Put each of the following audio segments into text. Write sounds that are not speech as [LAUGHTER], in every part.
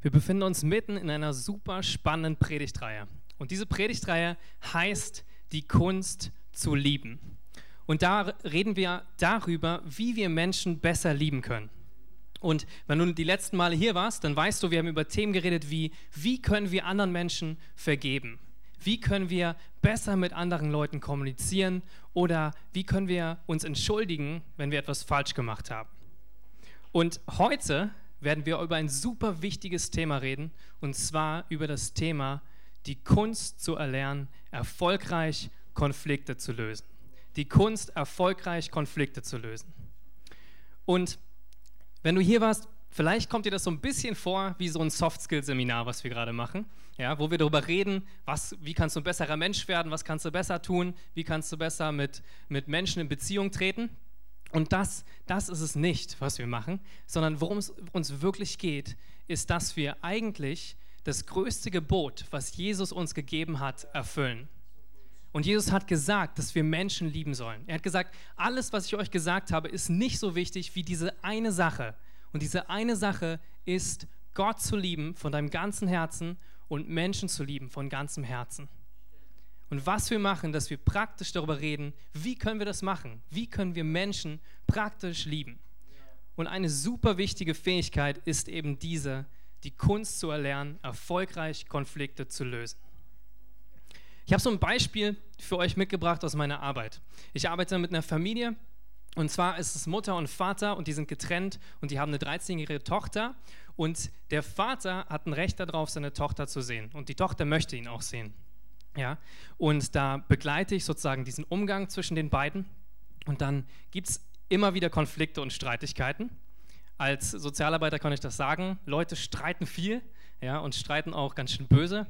Wir befinden uns mitten in einer super spannenden Predigtreihe. Und diese Predigtreihe heißt Die Kunst zu lieben. Und da reden wir darüber, wie wir Menschen besser lieben können. Und wenn du die letzten Male hier warst, dann weißt du, wir haben über Themen geredet wie, wie können wir anderen Menschen vergeben? Wie können wir besser mit anderen Leuten kommunizieren? Oder wie können wir uns entschuldigen, wenn wir etwas falsch gemacht haben? Und heute werden wir über ein super wichtiges Thema reden, und zwar über das Thema, die Kunst zu erlernen, erfolgreich Konflikte zu lösen. Die Kunst, erfolgreich Konflikte zu lösen. Und wenn du hier warst, vielleicht kommt dir das so ein bisschen vor wie so ein Soft-Skill-Seminar, was wir gerade machen, ja, wo wir darüber reden, was, wie kannst du ein besserer Mensch werden, was kannst du besser tun, wie kannst du besser mit, mit Menschen in Beziehung treten. Und das, das ist es nicht, was wir machen, sondern worum es uns wirklich geht, ist, dass wir eigentlich das größte Gebot, was Jesus uns gegeben hat, erfüllen. Und Jesus hat gesagt, dass wir Menschen lieben sollen. Er hat gesagt, alles, was ich euch gesagt habe, ist nicht so wichtig wie diese eine Sache. Und diese eine Sache ist, Gott zu lieben von deinem ganzen Herzen und Menschen zu lieben von ganzem Herzen und was wir machen, dass wir praktisch darüber reden, wie können wir das machen? Wie können wir Menschen praktisch lieben? Und eine super wichtige Fähigkeit ist eben diese, die Kunst zu erlernen, erfolgreich Konflikte zu lösen. Ich habe so ein Beispiel für euch mitgebracht aus meiner Arbeit. Ich arbeite mit einer Familie und zwar ist es Mutter und Vater und die sind getrennt und die haben eine 13-jährige Tochter und der Vater hat ein Recht darauf, seine Tochter zu sehen und die Tochter möchte ihn auch sehen. Ja? Und da begleite ich sozusagen diesen Umgang zwischen den beiden. Und dann gibt es immer wieder Konflikte und Streitigkeiten. Als Sozialarbeiter kann ich das sagen. Leute streiten viel ja, und streiten auch ganz schön böse.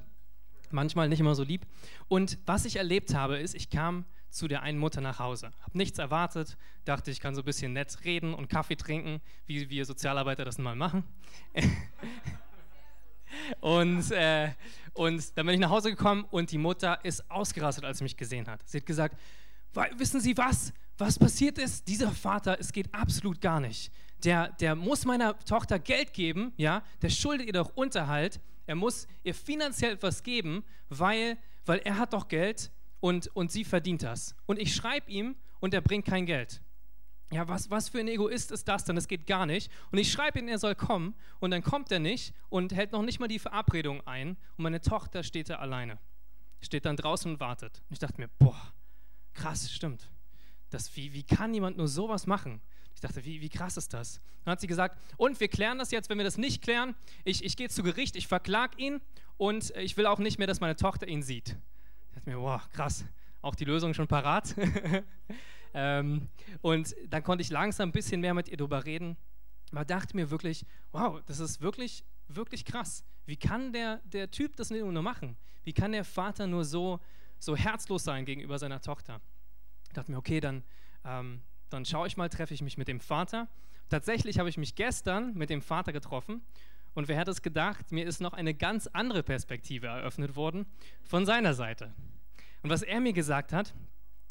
Manchmal nicht immer so lieb. Und was ich erlebt habe, ist, ich kam zu der einen Mutter nach Hause. Habe nichts erwartet, dachte, ich kann so ein bisschen nett reden und Kaffee trinken, wie wir Sozialarbeiter das mal machen. [LAUGHS] Und, äh, und dann bin ich nach Hause gekommen und die Mutter ist ausgerastet, als sie mich gesehen hat. Sie hat gesagt, wissen Sie was? Was passiert ist? Dieser Vater, es geht absolut gar nicht. Der, der muss meiner Tochter Geld geben, ja, der schuldet ihr doch Unterhalt. Er muss ihr finanziell etwas geben, weil, weil er hat doch Geld und, und sie verdient das. Und ich schreibe ihm und er bringt kein Geld ja, was, was für ein Egoist ist das denn? Das geht gar nicht. Und ich schreibe ihm, er soll kommen und dann kommt er nicht und hält noch nicht mal die Verabredung ein und meine Tochter steht da alleine. Steht dann draußen und wartet. Und ich dachte mir, boah, krass, stimmt. Das, wie, wie kann jemand nur sowas machen? Ich dachte, wie, wie krass ist das? Dann hat sie gesagt, und wir klären das jetzt, wenn wir das nicht klären, ich, ich gehe zu Gericht, ich verklag ihn und ich will auch nicht mehr, dass meine Tochter ihn sieht. Ich dachte mir, boah, krass, auch die Lösung schon parat. [LAUGHS] Ähm, und dann konnte ich langsam ein bisschen mehr mit ihr darüber reden. Man dachte mir wirklich, wow, das ist wirklich, wirklich krass. Wie kann der, der Typ das nur machen? Wie kann der Vater nur so, so herzlos sein gegenüber seiner Tochter? Ich dachte mir, okay, dann, ähm, dann schaue ich mal, treffe ich mich mit dem Vater. Tatsächlich habe ich mich gestern mit dem Vater getroffen und wer hätte es gedacht, mir ist noch eine ganz andere Perspektive eröffnet worden von seiner Seite. Und was er mir gesagt hat,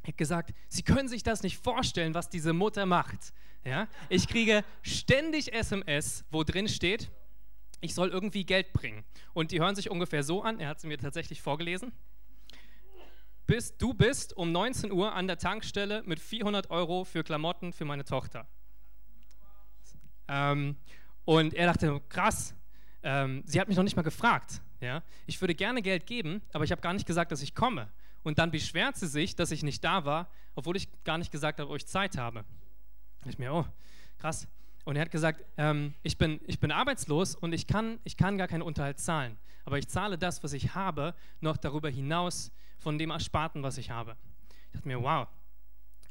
hat gesagt, Sie können sich das nicht vorstellen, was diese Mutter macht. Ja? Ich kriege ständig SMS, wo drin steht, ich soll irgendwie Geld bringen. Und die hören sich ungefähr so an, er hat sie mir tatsächlich vorgelesen. Bist, du bist um 19 Uhr an der Tankstelle mit 400 Euro für Klamotten für meine Tochter. Ähm, und er dachte, krass, ähm, sie hat mich noch nicht mal gefragt. Ja? Ich würde gerne Geld geben, aber ich habe gar nicht gesagt, dass ich komme. Und dann beschwert sie sich, dass ich nicht da war, obwohl ich gar nicht gesagt habe, ob ich Zeit habe. Ich mir, oh, krass. Und er hat gesagt, ähm, ich, bin, ich bin arbeitslos und ich kann, ich kann gar keinen Unterhalt zahlen. Aber ich zahle das, was ich habe, noch darüber hinaus von dem Ersparten, was ich habe. Ich dachte mir, wow,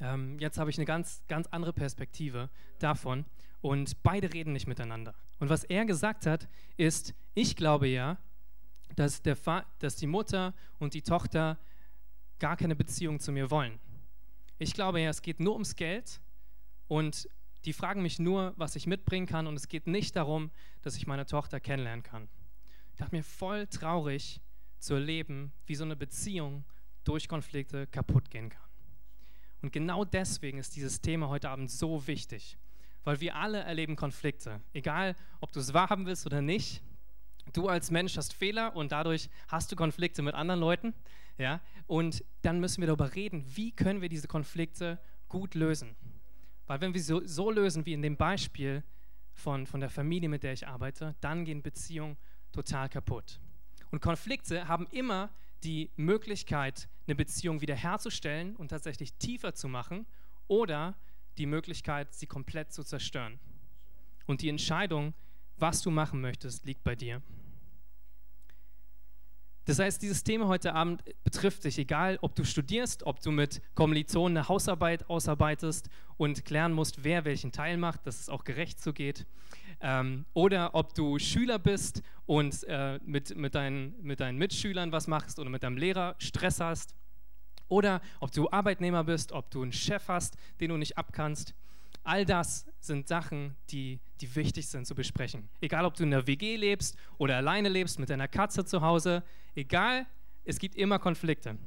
ähm, jetzt habe ich eine ganz, ganz andere Perspektive davon. Und beide reden nicht miteinander. Und was er gesagt hat, ist, ich glaube ja, dass, der dass die Mutter und die Tochter gar keine Beziehung zu mir wollen. Ich glaube ja, es geht nur ums Geld und die fragen mich nur, was ich mitbringen kann und es geht nicht darum, dass ich meine Tochter kennenlernen kann. Ich dachte mir voll traurig zu erleben, wie so eine Beziehung durch Konflikte kaputt gehen kann. Und genau deswegen ist dieses Thema heute Abend so wichtig, weil wir alle erleben Konflikte, egal ob du es wahrhaben willst oder nicht. Du als Mensch hast Fehler und dadurch hast du Konflikte mit anderen Leuten. Ja? Und dann müssen wir darüber reden, wie können wir diese Konflikte gut lösen. Weil wenn wir so, so lösen wie in dem Beispiel von, von der Familie, mit der ich arbeite, dann gehen Beziehungen total kaputt. Und Konflikte haben immer die Möglichkeit, eine Beziehung wiederherzustellen und tatsächlich tiefer zu machen oder die Möglichkeit, sie komplett zu zerstören. Und die Entscheidung, was du machen möchtest, liegt bei dir. Das heißt, dieses Thema heute Abend betrifft dich, egal ob du studierst, ob du mit Kommilitonen eine Hausarbeit ausarbeitest und klären musst, wer welchen Teil macht, dass es auch gerecht so geht. Ähm, oder ob du Schüler bist und äh, mit, mit, deinen, mit deinen Mitschülern was machst oder mit deinem Lehrer Stress hast. Oder ob du Arbeitnehmer bist, ob du einen Chef hast, den du nicht abkannst. All das sind Sachen, die, die wichtig sind zu besprechen. Egal, ob du in der WG lebst oder alleine lebst mit deiner Katze zu Hause, egal, es gibt immer Konflikte.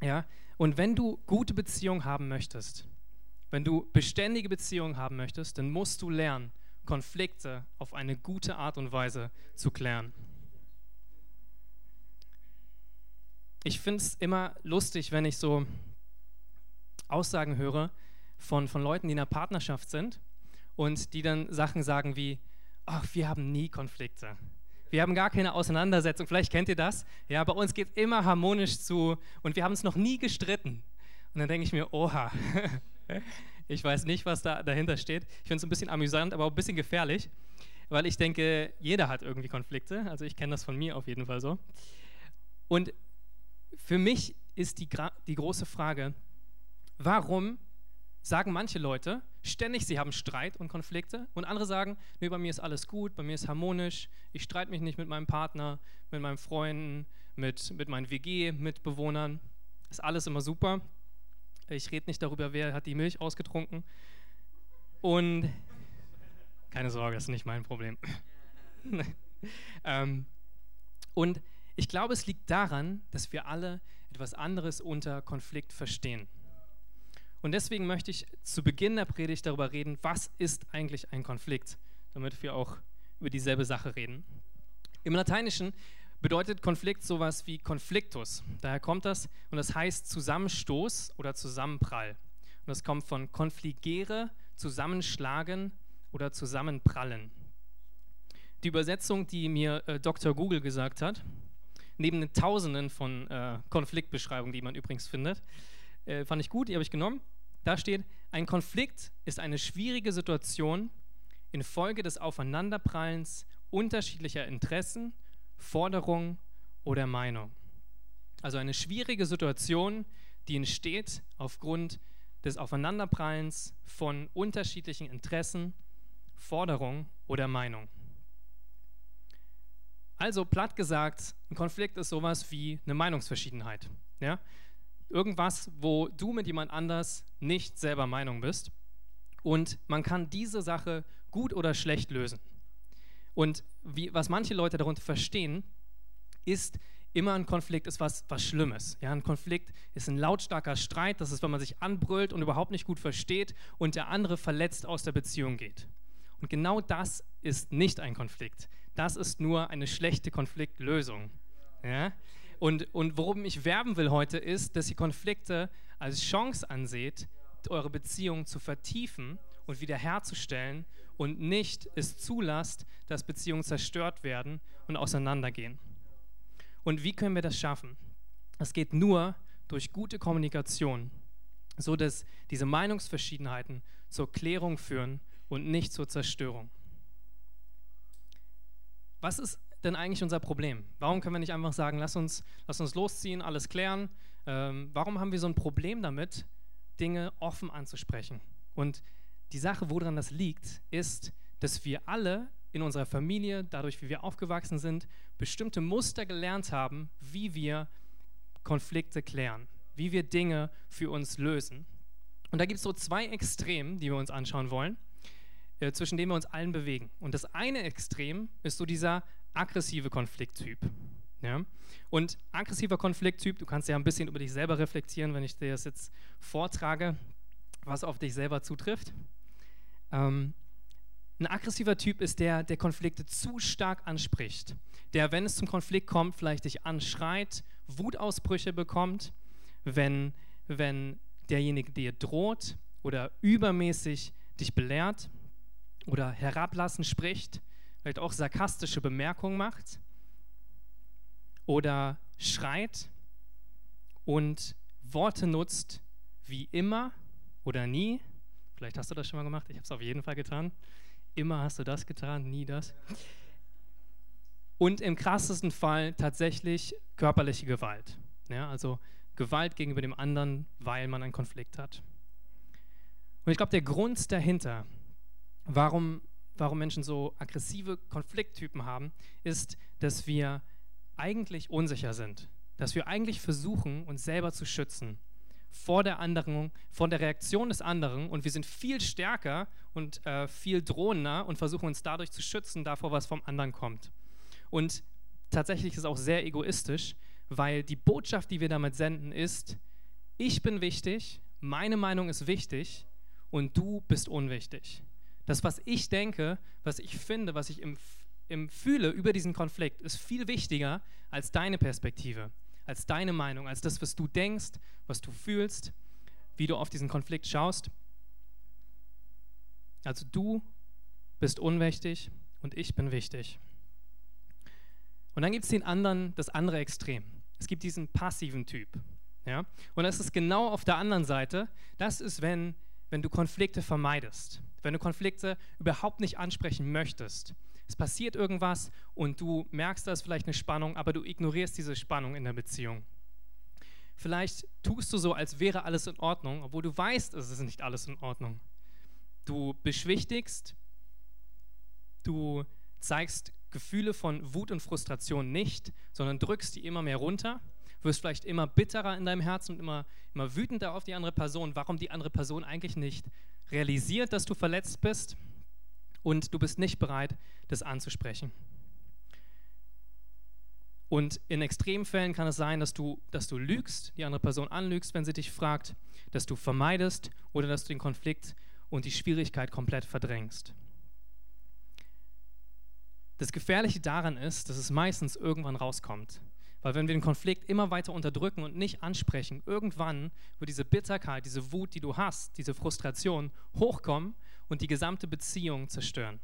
Ja? Und wenn du gute Beziehungen haben möchtest, wenn du beständige Beziehungen haben möchtest, dann musst du lernen, Konflikte auf eine gute Art und Weise zu klären. Ich finde es immer lustig, wenn ich so Aussagen höre, von, von Leuten, die in einer Partnerschaft sind und die dann Sachen sagen wie, ach, wir haben nie Konflikte. Wir haben gar keine Auseinandersetzung. Vielleicht kennt ihr das. Ja, bei uns geht es immer harmonisch zu und wir haben es noch nie gestritten. Und dann denke ich mir, oha, [LAUGHS] ich weiß nicht, was da dahinter steht. Ich finde es ein bisschen amüsant, aber auch ein bisschen gefährlich, weil ich denke, jeder hat irgendwie Konflikte. Also ich kenne das von mir auf jeden Fall so. Und für mich ist die, die große Frage, warum sagen manche Leute ständig, sie haben Streit und Konflikte und andere sagen, nee, bei mir ist alles gut, bei mir ist harmonisch, ich streite mich nicht mit meinem Partner, mit meinen Freunden, mit, mit meinen WG-Mitbewohnern, ist alles immer super. Ich rede nicht darüber, wer hat die Milch ausgetrunken. Und keine Sorge, das ist nicht mein Problem. [LAUGHS] ähm, und ich glaube, es liegt daran, dass wir alle etwas anderes unter Konflikt verstehen. Und deswegen möchte ich zu Beginn der Predigt darüber reden, was ist eigentlich ein Konflikt, damit wir auch über dieselbe Sache reden. Im Lateinischen bedeutet Konflikt sowas wie Konfliktus. Daher kommt das und das heißt Zusammenstoß oder Zusammenprall. Und das kommt von konfligere, zusammenschlagen oder zusammenprallen. Die Übersetzung, die mir äh, Dr. Google gesagt hat, neben den Tausenden von äh, Konfliktbeschreibungen, die man übrigens findet, äh, fand ich gut, die habe ich genommen. Da steht, ein Konflikt ist eine schwierige Situation infolge des Aufeinanderprallens unterschiedlicher Interessen, Forderungen oder Meinung. Also eine schwierige Situation, die entsteht aufgrund des Aufeinanderprallens von unterschiedlichen Interessen, Forderungen oder Meinung. Also platt gesagt, ein Konflikt ist sowas wie eine Meinungsverschiedenheit. Ja? Irgendwas, wo du mit jemand anders nicht selber Meinung bist. Und man kann diese Sache gut oder schlecht lösen. Und wie, was manche Leute darunter verstehen, ist, immer ein Konflikt ist was, was Schlimmes. Ja, ein Konflikt ist ein lautstarker Streit, das ist, wenn man sich anbrüllt und überhaupt nicht gut versteht und der andere verletzt aus der Beziehung geht. Und genau das ist nicht ein Konflikt. Das ist nur eine schlechte Konfliktlösung. Ja? Und, und worum ich werben will heute ist, dass ihr Konflikte als Chance anseht, eure Beziehung zu vertiefen und wiederherzustellen und nicht es zulasst, dass Beziehungen zerstört werden und auseinandergehen. Und wie können wir das schaffen? Das geht nur durch gute Kommunikation, so dass diese Meinungsverschiedenheiten zur Klärung führen und nicht zur Zerstörung. Was ist denn eigentlich unser Problem? Warum können wir nicht einfach sagen, lass uns, lass uns losziehen, alles klären? Ähm, warum haben wir so ein Problem damit, Dinge offen anzusprechen? Und die Sache, woran das liegt, ist, dass wir alle in unserer Familie, dadurch, wie wir aufgewachsen sind, bestimmte Muster gelernt haben, wie wir Konflikte klären, wie wir Dinge für uns lösen. Und da gibt es so zwei Extremen, die wir uns anschauen wollen, äh, zwischen denen wir uns allen bewegen. Und das eine Extrem ist so dieser aggressive Konflikttyp. Ja? Und aggressiver Konflikttyp, du kannst ja ein bisschen über dich selber reflektieren, wenn ich dir das jetzt vortrage, was auf dich selber zutrifft. Ähm, Ein aggressiver Typ ist der, der Konflikte zu stark anspricht. Der, wenn es zum Konflikt kommt, vielleicht dich anschreit, Wutausbrüche bekommt, wenn, wenn derjenige dir droht oder übermäßig dich belehrt oder herablassend spricht, vielleicht auch sarkastische Bemerkungen macht oder schreit und Worte nutzt wie immer oder nie. Vielleicht hast du das schon mal gemacht, ich habe es auf jeden Fall getan. Immer hast du das getan, nie das. Und im krassesten Fall tatsächlich körperliche Gewalt. Ja, also Gewalt gegenüber dem anderen, weil man einen Konflikt hat. Und ich glaube, der Grund dahinter, warum, warum Menschen so aggressive Konflikttypen haben, ist, dass wir eigentlich unsicher sind. Dass wir eigentlich versuchen, uns selber zu schützen vor der anderen, vor der Reaktion des anderen und wir sind viel stärker und äh, viel drohender und versuchen uns dadurch zu schützen, davor, was vom anderen kommt. Und tatsächlich ist es auch sehr egoistisch, weil die Botschaft, die wir damit senden, ist, ich bin wichtig, meine Meinung ist wichtig und du bist unwichtig. Das, was ich denke, was ich finde, was ich fühle über diesen Konflikt, ist viel wichtiger als deine Perspektive als deine Meinung, als das, was du denkst, was du fühlst, wie du auf diesen Konflikt schaust. Also du bist unwichtig und ich bin wichtig. Und dann gibt es den anderen, das andere Extrem. Es gibt diesen passiven Typ. Ja? Und das ist genau auf der anderen Seite. Das ist, wenn, wenn du Konflikte vermeidest, wenn du Konflikte überhaupt nicht ansprechen möchtest, es passiert irgendwas und du merkst, da ist vielleicht eine Spannung, aber du ignorierst diese Spannung in der Beziehung. Vielleicht tust du so, als wäre alles in Ordnung, obwohl du weißt, es ist nicht alles in Ordnung. Du beschwichtigst, du zeigst Gefühle von Wut und Frustration nicht, sondern drückst die immer mehr runter, wirst vielleicht immer bitterer in deinem Herzen und immer, immer wütender auf die andere Person, warum die andere Person eigentlich nicht realisiert, dass du verletzt bist und du bist nicht bereit, das anzusprechen. Und in Extremfällen kann es sein, dass du, dass du lügst, die andere Person anlügst, wenn sie dich fragt, dass du vermeidest oder dass du den Konflikt und die Schwierigkeit komplett verdrängst. Das Gefährliche daran ist, dass es meistens irgendwann rauskommt. Weil wenn wir den Konflikt immer weiter unterdrücken und nicht ansprechen, irgendwann wird diese Bitterkeit, diese Wut, die du hast, diese Frustration hochkommen und die gesamte Beziehung zerstören.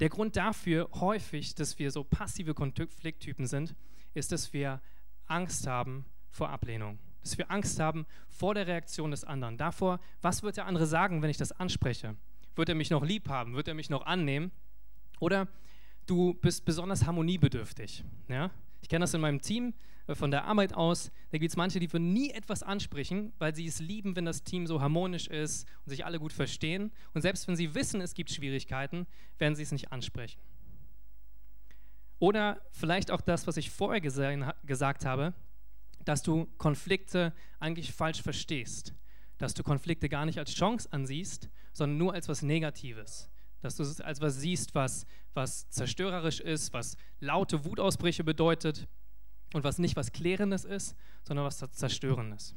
Der Grund dafür häufig, dass wir so passive Konflikttypen sind, ist, dass wir Angst haben vor Ablehnung. Dass wir Angst haben vor der Reaktion des anderen. Davor, was wird der andere sagen, wenn ich das anspreche? Wird er mich noch lieb haben? Wird er mich noch annehmen? Oder du bist besonders harmoniebedürftig. Ja? Ich kenne das in meinem Team äh, von der Arbeit aus. Da gibt es manche, die würden nie etwas ansprechen, weil sie es lieben, wenn das Team so harmonisch ist und sich alle gut verstehen. Und selbst wenn sie wissen, es gibt Schwierigkeiten, werden sie es nicht ansprechen. Oder vielleicht auch das, was ich vorher gesehen, gesagt habe, dass du Konflikte eigentlich falsch verstehst. Dass du Konflikte gar nicht als Chance ansiehst, sondern nur als was Negatives dass du es als was siehst, was, was zerstörerisch ist, was laute Wutausbrüche bedeutet und was nicht was Klärendes ist, sondern was Zerstörendes.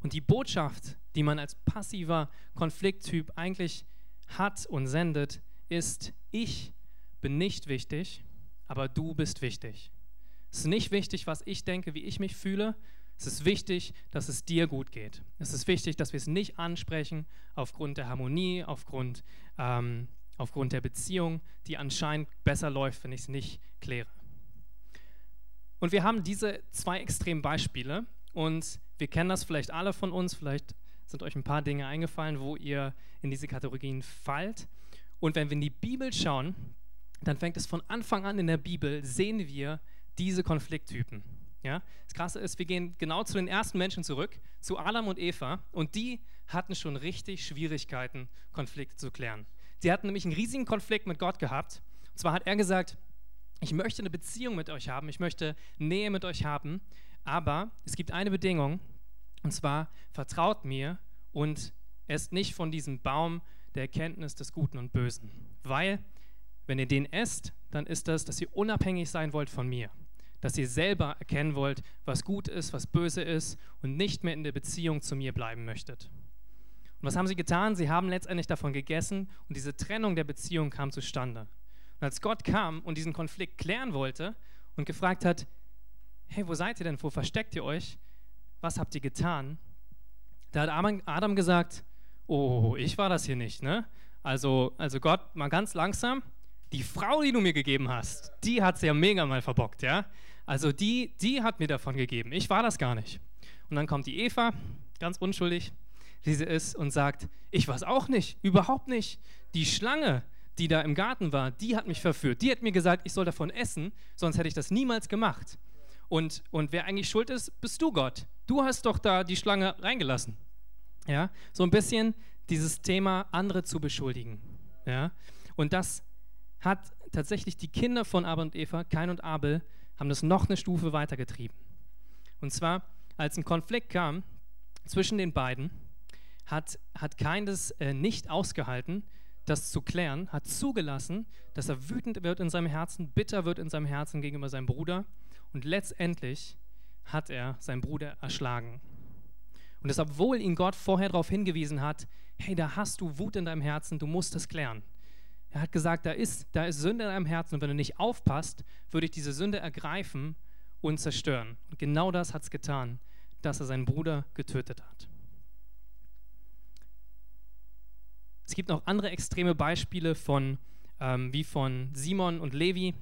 Und die Botschaft, die man als passiver Konflikttyp eigentlich hat und sendet, ist, ich bin nicht wichtig, aber du bist wichtig. Es ist nicht wichtig, was ich denke, wie ich mich fühle, es ist wichtig, dass es dir gut geht. Es ist wichtig, dass wir es nicht ansprechen aufgrund der Harmonie, aufgrund, ähm, aufgrund der Beziehung, die anscheinend besser läuft, wenn ich es nicht kläre. Und wir haben diese zwei extremen Beispiele und wir kennen das vielleicht alle von uns, vielleicht sind euch ein paar Dinge eingefallen, wo ihr in diese Kategorien fallt. Und wenn wir in die Bibel schauen, dann fängt es von Anfang an in der Bibel, sehen wir diese Konflikttypen. Ja? Das Krasse ist, wir gehen genau zu den ersten Menschen zurück, zu Adam und Eva, und die hatten schon richtig Schwierigkeiten, Konflikte zu klären. Sie hatten nämlich einen riesigen Konflikt mit Gott gehabt. Und zwar hat er gesagt, ich möchte eine Beziehung mit euch haben, ich möchte Nähe mit euch haben, aber es gibt eine Bedingung, und zwar vertraut mir und esst nicht von diesem Baum der Erkenntnis des Guten und Bösen. Weil, wenn ihr den esst, dann ist das, dass ihr unabhängig sein wollt von mir dass ihr selber erkennen wollt, was gut ist, was böse ist und nicht mehr in der Beziehung zu mir bleiben möchtet. Und was haben sie getan? Sie haben letztendlich davon gegessen und diese Trennung der Beziehung kam zustande. Und als Gott kam und diesen Konflikt klären wollte und gefragt hat, hey, wo seid ihr denn? Wo versteckt ihr euch? Was habt ihr getan? Da hat Adam gesagt, oh, ich war das hier nicht, ne? Also, also Gott, mal ganz langsam, die Frau, die du mir gegeben hast, die hat es ja mega mal verbockt, ja? Also die, die hat mir davon gegeben. Ich war das gar nicht. Und dann kommt die Eva, ganz unschuldig, wie sie ist, und sagt, ich war es auch nicht, überhaupt nicht. Die Schlange, die da im Garten war, die hat mich verführt. Die hat mir gesagt, ich soll davon essen, sonst hätte ich das niemals gemacht. Und, und wer eigentlich schuld ist, bist du Gott. Du hast doch da die Schlange reingelassen. Ja, so ein bisschen dieses Thema, andere zu beschuldigen. Ja, und das hat tatsächlich die Kinder von Abel und Eva, Kain und Abel, haben das noch eine Stufe weitergetrieben. Und zwar, als ein Konflikt kam zwischen den beiden, hat, hat Kain das äh, nicht ausgehalten, das zu klären, hat zugelassen, dass er wütend wird in seinem Herzen, bitter wird in seinem Herzen gegenüber seinem Bruder und letztendlich hat er seinen Bruder erschlagen. Und das, obwohl ihn Gott vorher darauf hingewiesen hat, hey, da hast du Wut in deinem Herzen, du musst es klären. Er hat gesagt, da ist, da ist Sünde in deinem Herzen und wenn du nicht aufpasst, würde ich diese Sünde ergreifen und zerstören. Und genau das hat es getan, dass er seinen Bruder getötet hat. Es gibt noch andere extreme Beispiele von, ähm, wie von Simon und Levi,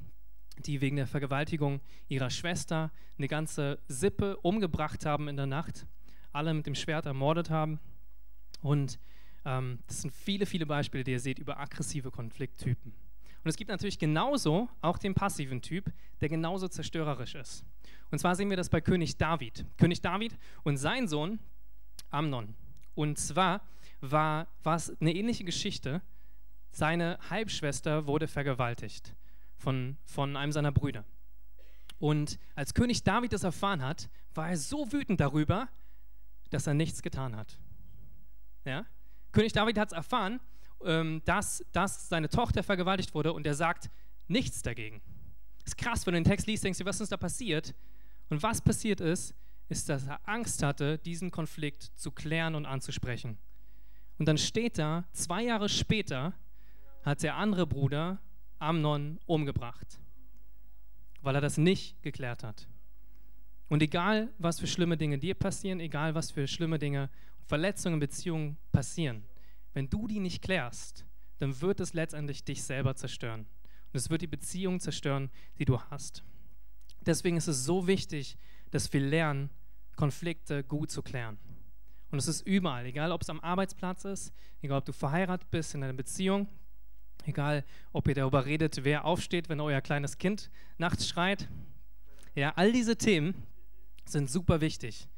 die wegen der Vergewaltigung ihrer Schwester eine ganze Sippe umgebracht haben in der Nacht, alle mit dem Schwert ermordet haben. Und das sind viele, viele Beispiele, die ihr seht über aggressive Konflikttypen. Und es gibt natürlich genauso auch den passiven Typ, der genauso zerstörerisch ist. Und zwar sehen wir das bei König David. König David und sein Sohn Amnon. Und zwar war es eine ähnliche Geschichte. Seine Halbschwester wurde vergewaltigt von, von einem seiner Brüder. Und als König David das erfahren hat, war er so wütend darüber, dass er nichts getan hat. Ja? König David hat es erfahren, ähm, dass, dass seine Tochter vergewaltigt wurde und er sagt nichts dagegen. Ist krass, wenn du den Text liest, denkst du, was ist da passiert? Und was passiert ist, ist, dass er Angst hatte, diesen Konflikt zu klären und anzusprechen. Und dann steht da, zwei Jahre später hat der andere Bruder Amnon umgebracht, weil er das nicht geklärt hat. Und egal, was für schlimme Dinge dir passieren, egal, was für schlimme Dinge Verletzungen in Beziehungen passieren, wenn du die nicht klärst, dann wird es letztendlich dich selber zerstören. Und es wird die Beziehung zerstören, die du hast. Deswegen ist es so wichtig, dass wir lernen, Konflikte gut zu klären. Und es ist überall, egal ob es am Arbeitsplatz ist, egal ob du verheiratet bist in einer Beziehung, egal ob ihr darüber redet, wer aufsteht, wenn euer kleines Kind nachts schreit. Ja, all diese Themen sind super wichtig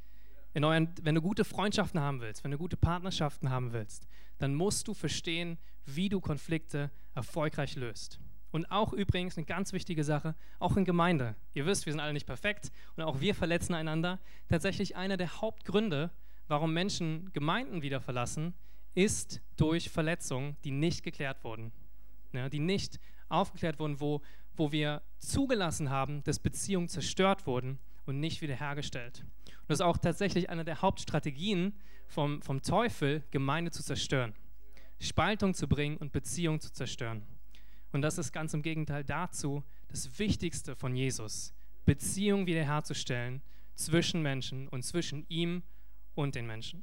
in euren, wenn du gute Freundschaften haben willst, wenn du gute Partnerschaften haben willst, dann musst du verstehen, wie du Konflikte erfolgreich löst. Und auch übrigens eine ganz wichtige Sache, auch in Gemeinde. Ihr wisst, wir sind alle nicht perfekt und auch wir verletzen einander. Tatsächlich einer der Hauptgründe, warum Menschen Gemeinden wieder verlassen, ist durch Verletzungen, die nicht geklärt wurden. Ja, die nicht aufgeklärt wurden, wo, wo wir zugelassen haben, dass Beziehungen zerstört wurden und nicht wiederhergestellt. Und das ist auch tatsächlich eine der Hauptstrategien vom, vom Teufel, Gemeinde zu zerstören. Spaltung zu bringen und Beziehung zu zerstören. Und das ist ganz im Gegenteil dazu das Wichtigste von Jesus, Beziehung wiederherzustellen zwischen Menschen und zwischen ihm und den Menschen.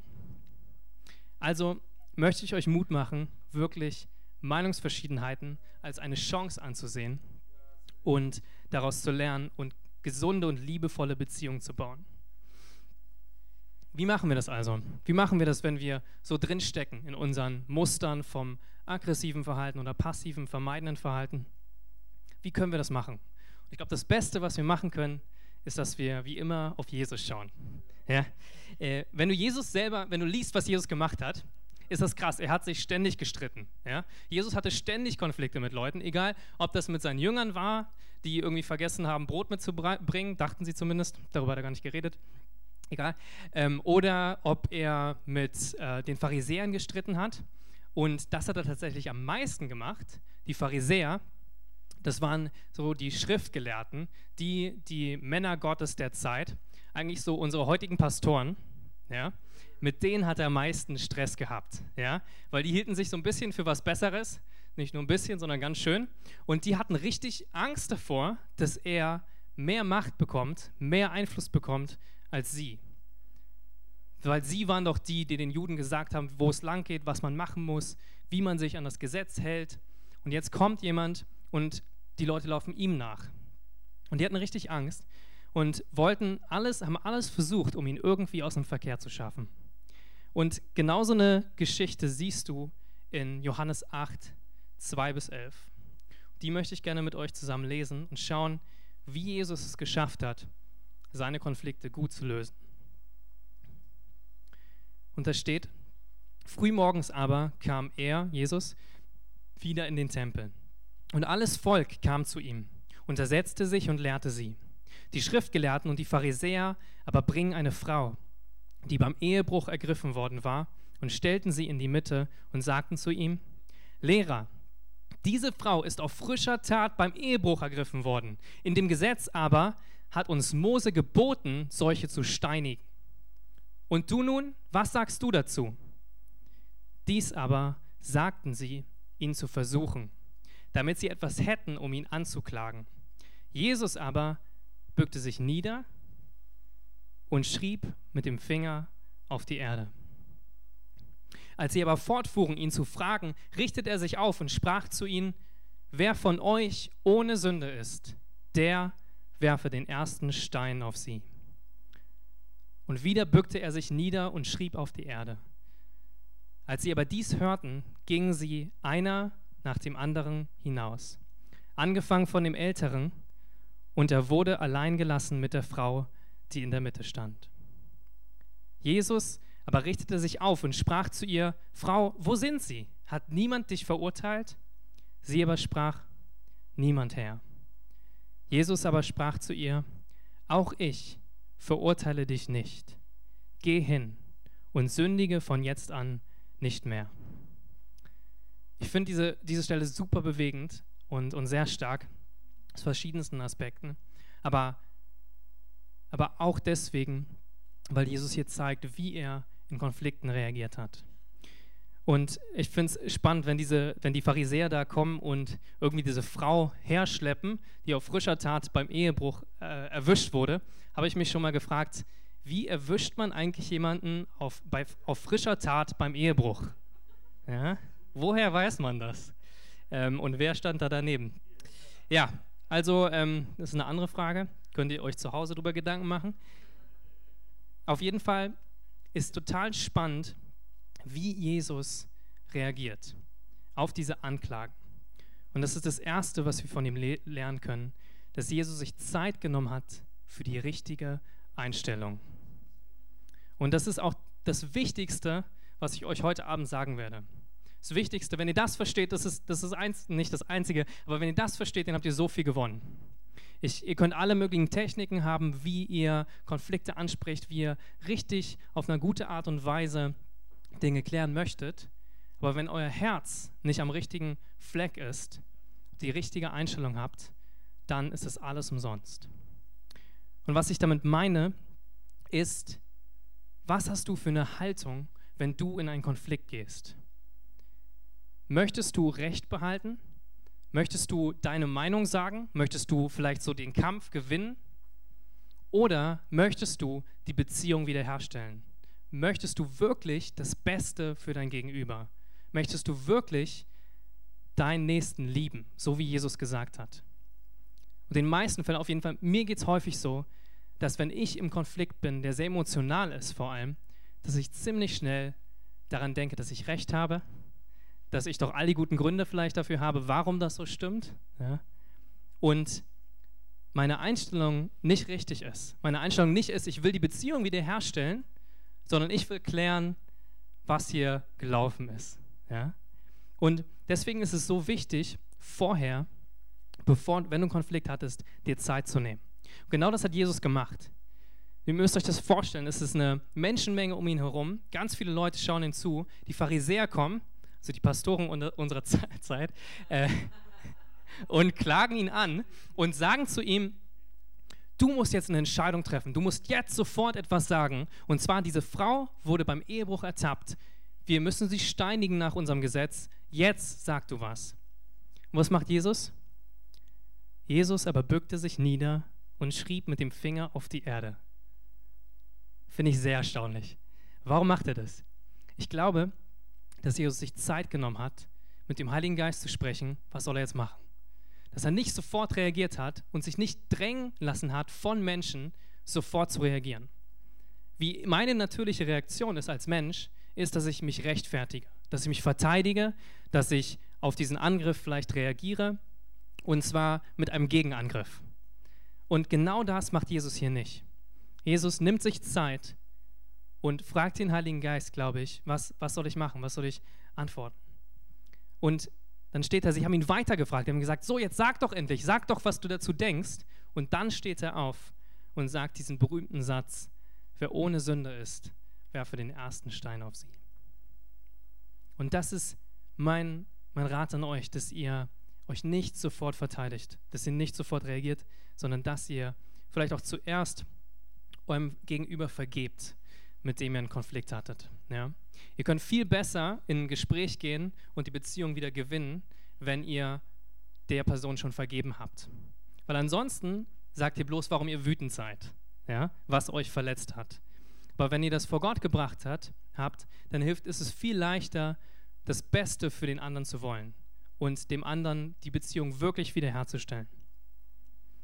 Also möchte ich euch Mut machen, wirklich Meinungsverschiedenheiten als eine Chance anzusehen und daraus zu lernen und gesunde und liebevolle Beziehungen zu bauen. Wie machen wir das also? Wie machen wir das, wenn wir so drinstecken in unseren Mustern vom aggressiven Verhalten oder passiven, vermeidenden Verhalten? Wie können wir das machen? ich glaube, das Beste, was wir machen können, ist, dass wir wie immer auf Jesus schauen. Ja? Äh, wenn du Jesus selber, wenn du liest, was Jesus gemacht hat, ist das krass. Er hat sich ständig gestritten. Ja? Jesus hatte ständig Konflikte mit Leuten, egal ob das mit seinen Jüngern war, die irgendwie vergessen haben, Brot mitzubringen, dachten sie zumindest, darüber hat er gar nicht geredet, egal. Ähm, oder ob er mit äh, den Pharisäern gestritten hat. Und das hat er tatsächlich am meisten gemacht. Die Pharisäer, das waren so die Schriftgelehrten, die, die Männer Gottes der Zeit, eigentlich so unsere heutigen Pastoren. Ja? Mit denen hat er am meisten Stress gehabt, ja? weil die hielten sich so ein bisschen für was Besseres, nicht nur ein bisschen, sondern ganz schön. Und die hatten richtig Angst davor, dass er mehr Macht bekommt, mehr Einfluss bekommt als sie. Weil sie waren doch die, die den Juden gesagt haben, wo es lang geht, was man machen muss, wie man sich an das Gesetz hält. Und jetzt kommt jemand und die Leute laufen ihm nach. Und die hatten richtig Angst und wollten alles, haben alles versucht, um ihn irgendwie aus dem Verkehr zu schaffen. Und genauso eine Geschichte siehst du in Johannes 8, 2 bis 11. Die möchte ich gerne mit euch zusammen lesen und schauen, wie Jesus es geschafft hat, seine Konflikte gut zu lösen. Und da steht, frühmorgens aber kam er, Jesus, wieder in den Tempel. Und alles Volk kam zu ihm und er setzte sich und lehrte sie. Die Schriftgelehrten und die Pharisäer aber bringen eine Frau, die beim Ehebruch ergriffen worden war, und stellten sie in die Mitte und sagten zu ihm, Lehrer, diese Frau ist auf frischer Tat beim Ehebruch ergriffen worden. In dem Gesetz aber hat uns Mose geboten, solche zu steinigen. Und du nun, was sagst du dazu? Dies aber sagten sie, ihn zu versuchen, damit sie etwas hätten, um ihn anzuklagen. Jesus aber bückte sich nieder und schrieb mit dem Finger auf die Erde. Als sie aber fortfuhren, ihn zu fragen, richtete er sich auf und sprach zu ihnen, wer von euch ohne Sünde ist, der werfe den ersten Stein auf sie. Und wieder bückte er sich nieder und schrieb auf die Erde. Als sie aber dies hörten, gingen sie einer nach dem anderen hinaus, angefangen von dem Älteren, und er wurde allein gelassen mit der Frau, die in der Mitte stand. Jesus aber richtete sich auf und sprach zu ihr, Frau, wo sind sie? Hat niemand dich verurteilt? Sie aber sprach, niemand Herr. Jesus aber sprach zu ihr, auch ich verurteile dich nicht. Geh hin und sündige von jetzt an nicht mehr. Ich finde diese, diese Stelle super bewegend und, und sehr stark aus verschiedensten Aspekten, aber, aber auch deswegen, weil Jesus hier zeigt, wie er in Konflikten reagiert hat. Und ich finde es spannend, wenn, diese, wenn die Pharisäer da kommen und irgendwie diese Frau herschleppen, die auf frischer Tat beim Ehebruch äh, erwischt wurde, habe ich mich schon mal gefragt, wie erwischt man eigentlich jemanden auf, bei, auf frischer Tat beim Ehebruch? Ja? Woher weiß man das? Ähm, und wer stand da daneben? Ja, also ähm, das ist eine andere Frage. Könnt ihr euch zu Hause darüber Gedanken machen? Auf jeden Fall ist total spannend, wie Jesus reagiert auf diese Anklagen. Und das ist das Erste, was wir von ihm le lernen können, dass Jesus sich Zeit genommen hat für die richtige Einstellung. Und das ist auch das Wichtigste, was ich euch heute Abend sagen werde. Das Wichtigste, wenn ihr das versteht, das ist, das ist eins, nicht das Einzige, aber wenn ihr das versteht, dann habt ihr so viel gewonnen. Ich, ihr könnt alle möglichen Techniken haben, wie ihr Konflikte anspricht, wie ihr richtig auf eine gute Art und Weise Dinge klären möchtet. Aber wenn euer Herz nicht am richtigen Fleck ist, die richtige Einstellung habt, dann ist es alles umsonst. Und was ich damit meine, ist, was hast du für eine Haltung, wenn du in einen Konflikt gehst? Möchtest du Recht behalten? Möchtest du deine Meinung sagen? Möchtest du vielleicht so den Kampf gewinnen? Oder möchtest du die Beziehung wiederherstellen? Möchtest du wirklich das Beste für dein Gegenüber? Möchtest du wirklich deinen Nächsten lieben, so wie Jesus gesagt hat? Und in den meisten Fällen, auf jeden Fall, mir geht es häufig so, dass wenn ich im Konflikt bin, der sehr emotional ist vor allem, dass ich ziemlich schnell daran denke, dass ich recht habe dass ich doch all die guten Gründe vielleicht dafür habe, warum das so stimmt. Ja? Und meine Einstellung nicht richtig ist. Meine Einstellung nicht ist, ich will die Beziehung wiederherstellen, sondern ich will klären, was hier gelaufen ist. Ja? Und deswegen ist es so wichtig, vorher, bevor, wenn du einen Konflikt hattest, dir Zeit zu nehmen. Und genau das hat Jesus gemacht. Ihr müsst euch das vorstellen, es ist eine Menschenmenge um ihn herum, ganz viele Leute schauen ihm zu, die Pharisäer kommen so die Pastoren unserer [LAUGHS] Zeit, äh, und klagen ihn an und sagen zu ihm, du musst jetzt eine Entscheidung treffen. Du musst jetzt sofort etwas sagen. Und zwar, diese Frau wurde beim Ehebruch ertappt. Wir müssen sie steinigen nach unserem Gesetz. Jetzt sag du was. Und was macht Jesus? Jesus aber bückte sich nieder und schrieb mit dem Finger auf die Erde. Finde ich sehr erstaunlich. Warum macht er das? Ich glaube, dass Jesus sich Zeit genommen hat, mit dem Heiligen Geist zu sprechen, was soll er jetzt machen? Dass er nicht sofort reagiert hat und sich nicht drängen lassen hat von Menschen, sofort zu reagieren. Wie meine natürliche Reaktion ist als Mensch, ist, dass ich mich rechtfertige, dass ich mich verteidige, dass ich auf diesen Angriff vielleicht reagiere und zwar mit einem Gegenangriff. Und genau das macht Jesus hier nicht. Jesus nimmt sich Zeit und fragt den Heiligen Geist, glaube ich, was, was soll ich machen, was soll ich antworten. Und dann steht er, sie haben ihn weitergefragt, haben gesagt, so jetzt sag doch endlich, sag doch, was du dazu denkst. Und dann steht er auf und sagt diesen berühmten Satz, wer ohne Sünde ist, werfe den ersten Stein auf sie. Und das ist mein, mein Rat an euch, dass ihr euch nicht sofort verteidigt, dass ihr nicht sofort reagiert, sondern dass ihr vielleicht auch zuerst eurem Gegenüber vergebt, mit dem ihr einen Konflikt hattet. Ja? Ihr könnt viel besser in ein Gespräch gehen und die Beziehung wieder gewinnen, wenn ihr der Person schon vergeben habt. Weil ansonsten sagt ihr bloß, warum ihr wütend seid, ja? was euch verletzt hat. Aber wenn ihr das vor Gott gebracht hat, habt, dann hilft ist es viel leichter, das Beste für den anderen zu wollen und dem anderen die Beziehung wirklich wiederherzustellen.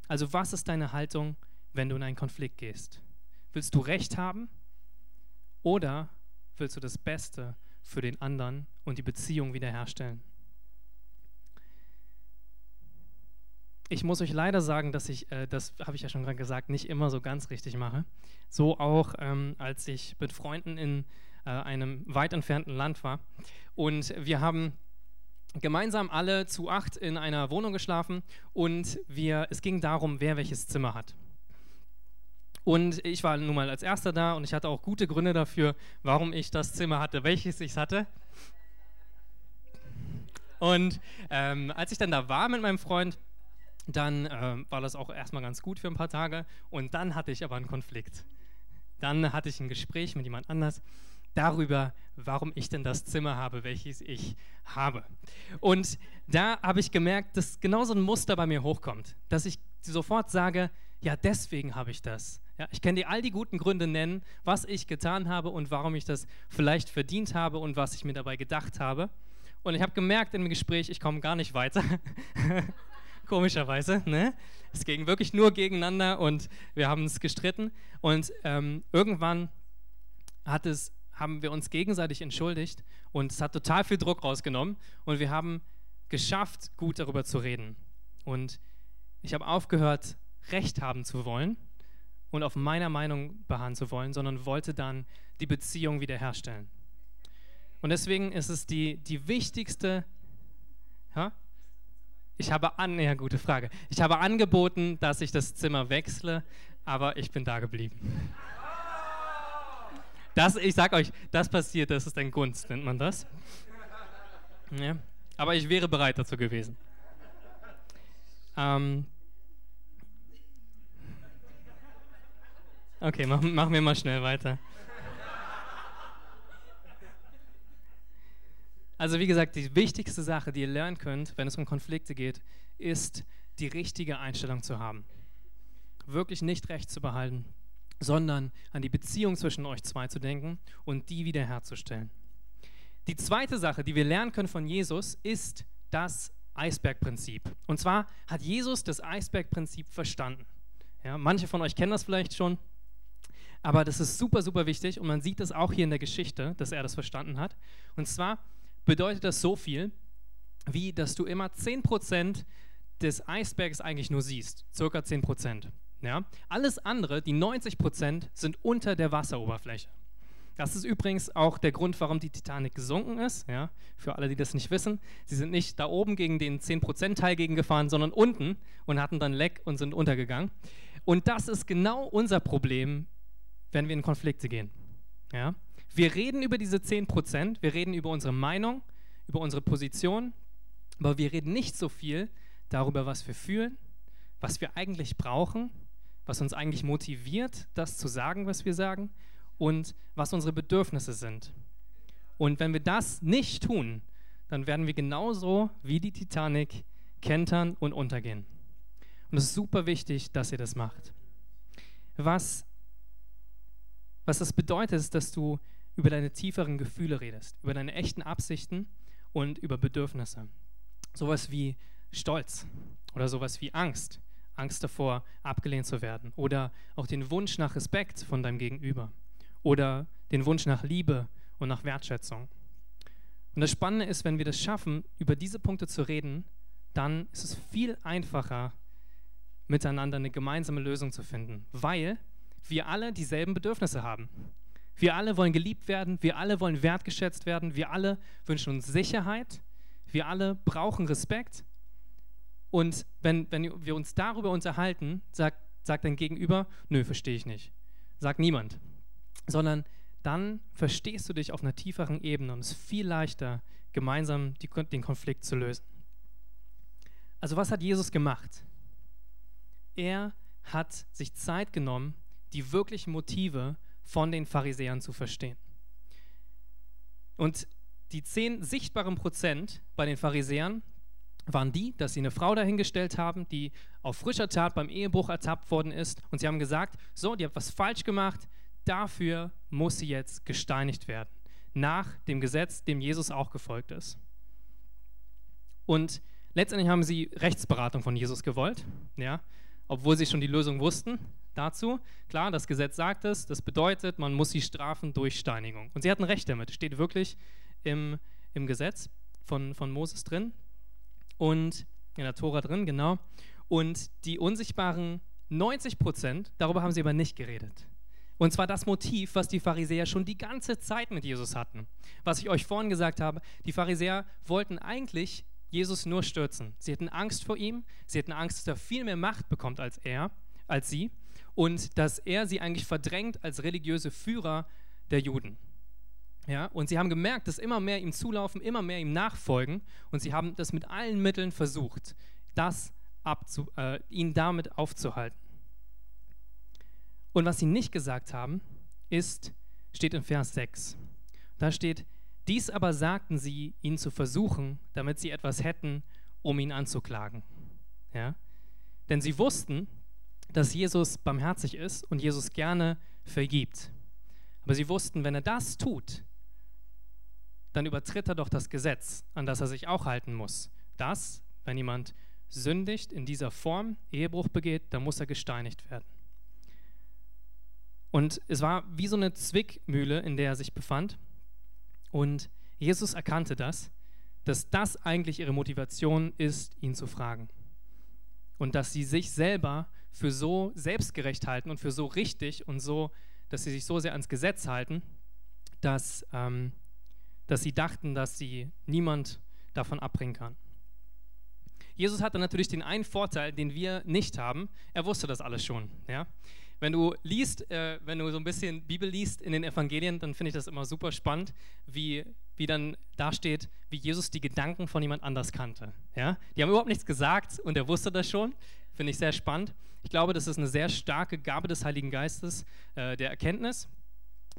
Also was ist deine Haltung, wenn du in einen Konflikt gehst? Willst du Recht haben oder willst du das Beste für den anderen und die Beziehung wiederherstellen? Ich muss euch leider sagen, dass ich, äh, das habe ich ja schon gerade gesagt, nicht immer so ganz richtig mache. So auch, ähm, als ich mit Freunden in äh, einem weit entfernten Land war. Und wir haben gemeinsam alle zu acht in einer Wohnung geschlafen und wir, es ging darum, wer welches Zimmer hat. Und ich war nun mal als Erster da und ich hatte auch gute Gründe dafür, warum ich das Zimmer hatte, welches ich hatte. Und ähm, als ich dann da war mit meinem Freund, dann ähm, war das auch erstmal ganz gut für ein paar Tage. Und dann hatte ich aber einen Konflikt. Dann hatte ich ein Gespräch mit jemand anders darüber, warum ich denn das Zimmer habe, welches ich habe. Und da habe ich gemerkt, dass genau so ein Muster bei mir hochkommt, dass ich sofort sage, ja, deswegen habe ich das. Ja, ich kann dir all die guten Gründe nennen, was ich getan habe und warum ich das vielleicht verdient habe und was ich mir dabei gedacht habe. Und ich habe gemerkt im Gespräch, ich komme gar nicht weiter. [LAUGHS] Komischerweise. Ne? Es ging wirklich nur gegeneinander und wir haben uns gestritten. Und ähm, irgendwann hat es haben wir uns gegenseitig entschuldigt und es hat total viel Druck rausgenommen und wir haben geschafft, gut darüber zu reden. Und ich habe aufgehört, Recht haben zu wollen und auf meiner Meinung beharren zu wollen, sondern wollte dann die Beziehung wiederherstellen. Und deswegen ist es die, die wichtigste. Ha? Ich habe an, ja, gute Frage. Ich habe angeboten, dass ich das Zimmer wechsle, aber ich bin da geblieben. Das, ich sag euch, das passiert, das ist ein Gunst, nennt man das. Ja. Aber ich wäre bereit dazu gewesen. Ähm okay, machen mach wir mal schnell weiter. Also wie gesagt, die wichtigste Sache, die ihr lernen könnt, wenn es um Konflikte geht, ist die richtige Einstellung zu haben. Wirklich nicht recht zu behalten, sondern an die Beziehung zwischen euch zwei zu denken und die wiederherzustellen. Die zweite Sache, die wir lernen können von Jesus, ist das Eisbergprinzip. Und zwar hat Jesus das Eisbergprinzip verstanden. Ja, manche von euch kennen das vielleicht schon, aber das ist super, super wichtig und man sieht das auch hier in der Geschichte, dass er das verstanden hat. Und zwar bedeutet das so viel, wie dass du immer 10% des Eisbergs eigentlich nur siehst, circa 10%. Ja? Alles andere, die 90 Prozent, sind unter der Wasseroberfläche. Das ist übrigens auch der Grund, warum die Titanic gesunken ist. Ja? Für alle, die das nicht wissen. Sie sind nicht da oben gegen den 10%-Teil gegengefahren, sondern unten und hatten dann Leck und sind untergegangen. Und das ist genau unser Problem, wenn wir in Konflikte gehen. Ja? Wir reden über diese 10%, wir reden über unsere Meinung, über unsere Position, aber wir reden nicht so viel darüber, was wir fühlen, was wir eigentlich brauchen was uns eigentlich motiviert, das zu sagen, was wir sagen und was unsere Bedürfnisse sind. Und wenn wir das nicht tun, dann werden wir genauso wie die Titanic kentern und untergehen. Und es ist super wichtig, dass ihr das macht. Was, was das bedeutet, ist, dass du über deine tieferen Gefühle redest, über deine echten Absichten und über Bedürfnisse. Sowas wie Stolz oder sowas wie Angst, Angst davor, abgelehnt zu werden oder auch den Wunsch nach Respekt von deinem Gegenüber oder den Wunsch nach Liebe und nach Wertschätzung. Und das Spannende ist, wenn wir das schaffen, über diese Punkte zu reden, dann ist es viel einfacher, miteinander eine gemeinsame Lösung zu finden, weil wir alle dieselben Bedürfnisse haben. Wir alle wollen geliebt werden, wir alle wollen wertgeschätzt werden, wir alle wünschen uns Sicherheit, wir alle brauchen Respekt. Und wenn, wenn wir uns darüber unterhalten, sagt, sagt dein Gegenüber, nö, verstehe ich nicht. Sagt niemand. Sondern dann verstehst du dich auf einer tieferen Ebene und es ist viel leichter, gemeinsam die, den Konflikt zu lösen. Also was hat Jesus gemacht? Er hat sich Zeit genommen, die wirklichen Motive von den Pharisäern zu verstehen. Und die zehn sichtbaren Prozent bei den Pharisäern waren die, dass sie eine Frau dahingestellt haben, die auf frischer Tat beim Ehebruch ertappt worden ist. Und sie haben gesagt, so, die hat was falsch gemacht, dafür muss sie jetzt gesteinigt werden. Nach dem Gesetz, dem Jesus auch gefolgt ist. Und letztendlich haben sie Rechtsberatung von Jesus gewollt, ja, obwohl sie schon die Lösung wussten dazu. Klar, das Gesetz sagt es, das bedeutet, man muss sie strafen durch Steinigung. Und sie hatten Recht damit, steht wirklich im, im Gesetz von, von Moses drin und in der Tora drin, genau. Und die unsichtbaren 90 Prozent, darüber haben sie aber nicht geredet. Und zwar das Motiv, was die Pharisäer schon die ganze Zeit mit Jesus hatten. Was ich euch vorhin gesagt habe, die Pharisäer wollten eigentlich Jesus nur stürzen. Sie hatten Angst vor ihm, sie hatten Angst, dass er viel mehr Macht bekommt als er, als sie und dass er sie eigentlich verdrängt als religiöse Führer der Juden. Ja, und sie haben gemerkt, dass immer mehr ihm zulaufen, immer mehr ihm nachfolgen und sie haben das mit allen Mitteln versucht, das abzu, äh, ihn damit aufzuhalten. Und was sie nicht gesagt haben, ist, steht in Vers 6. Da steht, dies aber sagten sie, ihn zu versuchen, damit sie etwas hätten, um ihn anzuklagen. Ja? Denn sie wussten, dass Jesus barmherzig ist und Jesus gerne vergibt. Aber sie wussten, wenn er das tut, dann übertritt er doch das Gesetz, an das er sich auch halten muss. Das, wenn jemand sündigt in dieser Form, Ehebruch begeht, dann muss er gesteinigt werden. Und es war wie so eine Zwickmühle, in der er sich befand. Und Jesus erkannte das, dass das eigentlich ihre Motivation ist, ihn zu fragen. Und dass sie sich selber für so selbstgerecht halten und für so richtig und so, dass sie sich so sehr ans Gesetz halten, dass, ähm, dass sie dachten, dass sie niemand davon abbringen kann. Jesus hatte natürlich den einen Vorteil, den wir nicht haben. Er wusste das alles schon. Ja? Wenn du liest, äh, wenn du so ein bisschen Bibel liest in den Evangelien, dann finde ich das immer super spannend, wie, wie dann da steht, wie Jesus die Gedanken von jemand anders kannte. Ja? Die haben überhaupt nichts gesagt und er wusste das schon. Finde ich sehr spannend. Ich glaube, das ist eine sehr starke Gabe des Heiligen Geistes, äh, der Erkenntnis.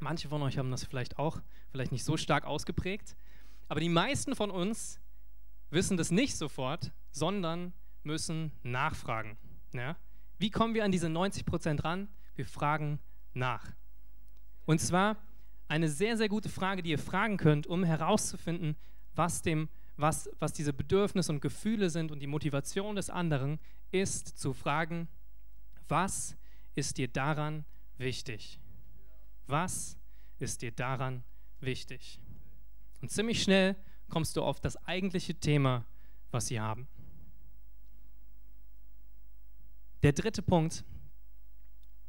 Manche von euch haben das vielleicht auch, vielleicht nicht so stark ausgeprägt. Aber die meisten von uns wissen das nicht sofort, sondern müssen nachfragen. Ja? Wie kommen wir an diese 90 Prozent ran? Wir fragen nach. Und zwar eine sehr, sehr gute Frage, die ihr fragen könnt, um herauszufinden, was, dem, was, was diese Bedürfnisse und Gefühle sind und die Motivation des anderen, ist zu fragen, was ist dir daran wichtig? Was ist dir daran wichtig? Und ziemlich schnell kommst du auf das eigentliche Thema, was sie haben. Der dritte Punkt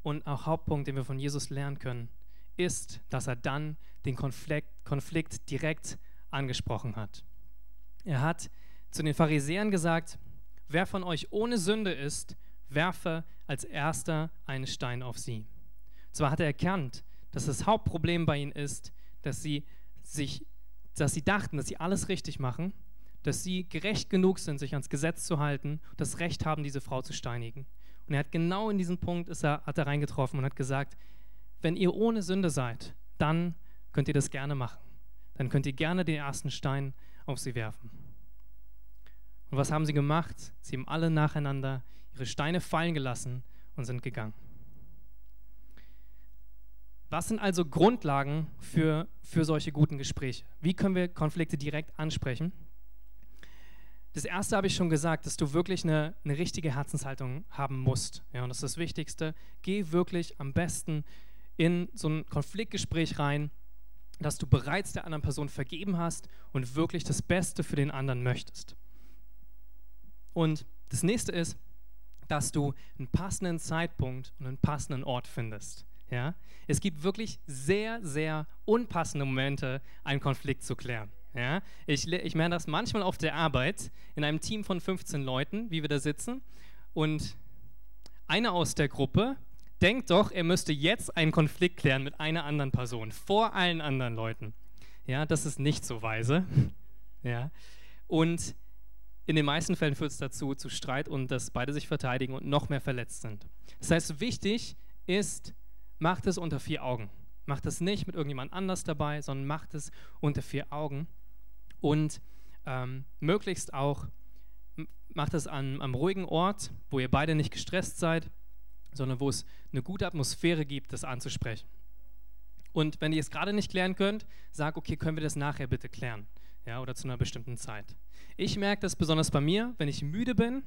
und auch Hauptpunkt, den wir von Jesus lernen können, ist, dass er dann den Konflikt, Konflikt direkt angesprochen hat. Er hat zu den Pharisäern gesagt, wer von euch ohne Sünde ist, werfe als erster einen Stein auf sie. Zwar hat er erkannt, dass das Hauptproblem bei ihnen ist, dass sie sich, dass sie dachten, dass sie alles richtig machen, dass sie gerecht genug sind, sich ans Gesetz zu halten, das Recht haben, diese Frau zu steinigen. Und er hat genau in diesem Punkt ist er, hat er reingetroffen und hat gesagt, wenn ihr ohne Sünde seid, dann könnt ihr das gerne machen. Dann könnt ihr gerne den ersten Stein auf sie werfen. Und was haben sie gemacht? Sie haben alle nacheinander ihre Steine fallen gelassen und sind gegangen. Was sind also Grundlagen für, für solche guten Gespräche? Wie können wir Konflikte direkt ansprechen? Das erste habe ich schon gesagt, dass du wirklich eine, eine richtige Herzenshaltung haben musst. Ja, und das ist das Wichtigste. Geh wirklich am besten in so ein Konfliktgespräch rein, dass du bereits der anderen Person vergeben hast und wirklich das Beste für den anderen möchtest. Und das nächste ist, dass du einen passenden Zeitpunkt und einen passenden Ort findest. Ja? Es gibt wirklich sehr, sehr unpassende Momente, einen Konflikt zu klären. Ja? Ich, ich merke das manchmal auf der Arbeit in einem Team von 15 Leuten, wie wir da sitzen. Und einer aus der Gruppe denkt doch, er müsste jetzt einen Konflikt klären mit einer anderen Person, vor allen anderen Leuten. Ja, das ist nicht so weise. [LAUGHS] Ja. Und in den meisten Fällen führt es dazu zu Streit und dass beide sich verteidigen und noch mehr verletzt sind. Das heißt, wichtig ist, macht es unter vier Augen. Macht es nicht mit irgendjemand anders dabei, sondern macht es unter vier Augen und ähm, möglichst auch macht es an einem ruhigen Ort, wo ihr beide nicht gestresst seid, sondern wo es eine gute Atmosphäre gibt, das anzusprechen. Und wenn ihr es gerade nicht klären könnt, sag, okay, können wir das nachher bitte klären? Ja, oder zu einer bestimmten Zeit. Ich merke das besonders bei mir, wenn ich müde bin,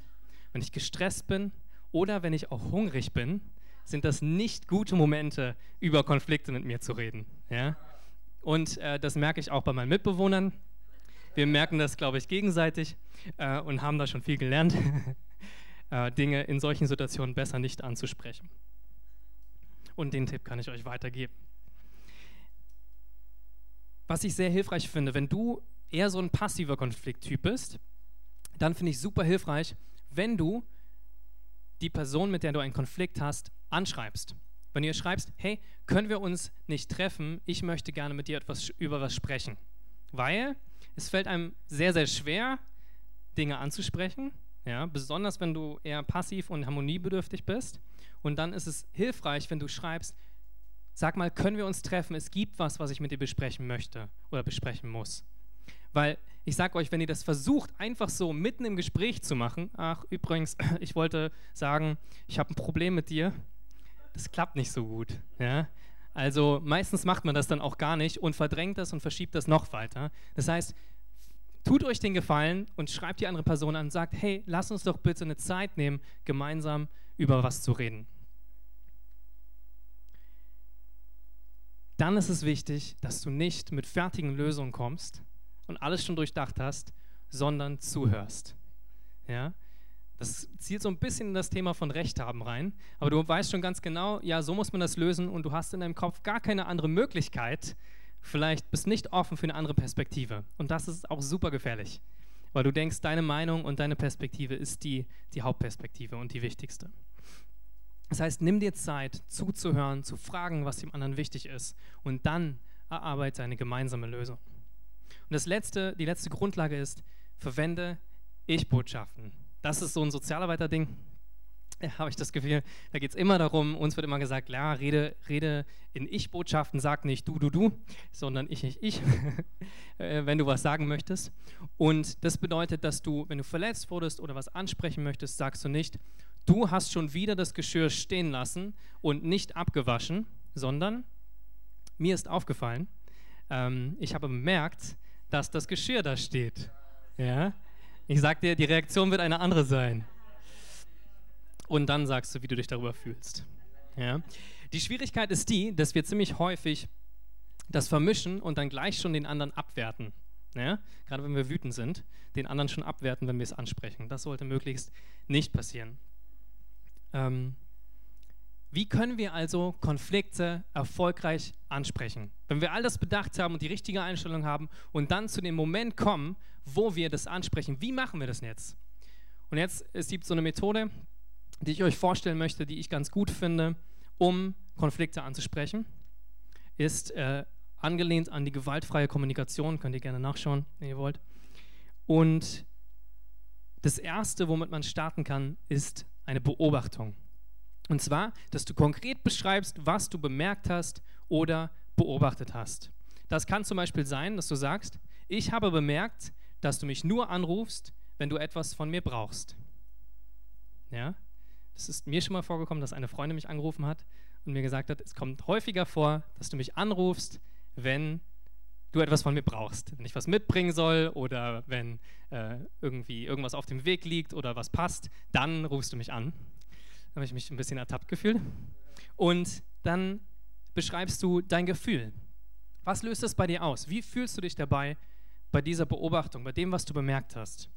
wenn ich gestresst bin oder wenn ich auch hungrig bin, sind das nicht gute Momente, über Konflikte mit mir zu reden. Ja? Und äh, das merke ich auch bei meinen Mitbewohnern. Wir merken das, glaube ich, gegenseitig äh, und haben da schon viel gelernt. [LAUGHS] äh, Dinge in solchen Situationen besser nicht anzusprechen. Und den Tipp kann ich euch weitergeben. Was ich sehr hilfreich finde, wenn du eher so ein passiver Konflikttyp bist, dann finde ich super hilfreich, wenn du die Person, mit der du einen Konflikt hast, anschreibst. Wenn du ihr schreibst, hey, können wir uns nicht treffen? Ich möchte gerne mit dir etwas über was sprechen. Weil es fällt einem sehr, sehr schwer, Dinge anzusprechen ja, besonders wenn du eher passiv und harmoniebedürftig bist. Und dann ist es hilfreich, wenn du schreibst, sag mal, können wir uns treffen? Es gibt was, was ich mit dir besprechen möchte oder besprechen muss. Weil ich sage euch, wenn ihr das versucht, einfach so mitten im Gespräch zu machen, ach übrigens, [CLEARS THROAT] ich wollte sagen, ich habe ein Problem mit dir, das klappt nicht so gut. Ja? Also meistens macht man das dann auch gar nicht und verdrängt das und verschiebt das noch weiter. Das heißt, tut euch den Gefallen und schreibt die andere Person an und sagt, hey, lass uns doch bitte eine Zeit nehmen, gemeinsam über was zu reden. Dann ist es wichtig, dass du nicht mit fertigen Lösungen kommst und alles schon durchdacht hast, sondern zuhörst. Ja? Das zielt so ein bisschen in das Thema von Recht haben rein, aber du weißt schon ganz genau, ja, so muss man das lösen und du hast in deinem Kopf gar keine andere Möglichkeit, vielleicht bist nicht offen für eine andere Perspektive. Und das ist auch super gefährlich, weil du denkst, deine Meinung und deine Perspektive ist die, die Hauptperspektive und die wichtigste. Das heißt, nimm dir Zeit, zuzuhören, zu fragen, was dem anderen wichtig ist und dann erarbeite eine gemeinsame Lösung. Und das letzte, die letzte Grundlage ist, verwende Ich-Botschaften. Das ist so ein Sozialarbeiter-Ding habe ich das Gefühl, da geht es immer darum, uns wird immer gesagt, ja, rede, rede in Ich-Botschaften, sag nicht du, du, du, sondern ich, ich, ich, [LAUGHS] äh, wenn du was sagen möchtest. Und das bedeutet, dass du, wenn du verletzt wurdest oder was ansprechen möchtest, sagst du nicht, du hast schon wieder das Geschirr stehen lassen und nicht abgewaschen, sondern mir ist aufgefallen, ähm, ich habe bemerkt, dass das Geschirr da steht. Ja? Ich sag dir, die Reaktion wird eine andere sein und dann sagst du, wie du dich darüber fühlst. Ja? Die Schwierigkeit ist die, dass wir ziemlich häufig das vermischen und dann gleich schon den anderen abwerten. Ja? Gerade wenn wir wütend sind, den anderen schon abwerten, wenn wir es ansprechen. Das sollte möglichst nicht passieren. Ähm, wie können wir also Konflikte erfolgreich ansprechen? Wenn wir all das bedacht haben und die richtige Einstellung haben und dann zu dem Moment kommen, wo wir das ansprechen, wie machen wir das jetzt? Und jetzt, es gibt so eine Methode, die ich euch vorstellen möchte, die ich ganz gut finde, um Konflikte anzusprechen, ist äh, angelehnt an die gewaltfreie Kommunikation. Könnt ihr gerne nachschauen, wenn ihr wollt. Und das Erste, womit man starten kann, ist eine Beobachtung. Und zwar, dass du konkret beschreibst, was du bemerkt hast oder beobachtet hast. Das kann zum Beispiel sein, dass du sagst, ich habe bemerkt, dass du mich nur anrufst, wenn du etwas von mir brauchst. Ja? Es ist mir schon mal vorgekommen, dass eine Freundin mich angerufen hat und mir gesagt hat, es kommt häufiger vor, dass du mich anrufst, wenn du etwas von mir brauchst. Wenn ich was mitbringen soll oder wenn äh, irgendwie irgendwas auf dem Weg liegt oder was passt, dann rufst du mich an. Habe ich mich ein bisschen ertappt gefühlt. Und dann beschreibst du dein Gefühl. Was löst es bei dir aus? Wie fühlst du dich dabei bei dieser Beobachtung, bei dem, was du bemerkt hast?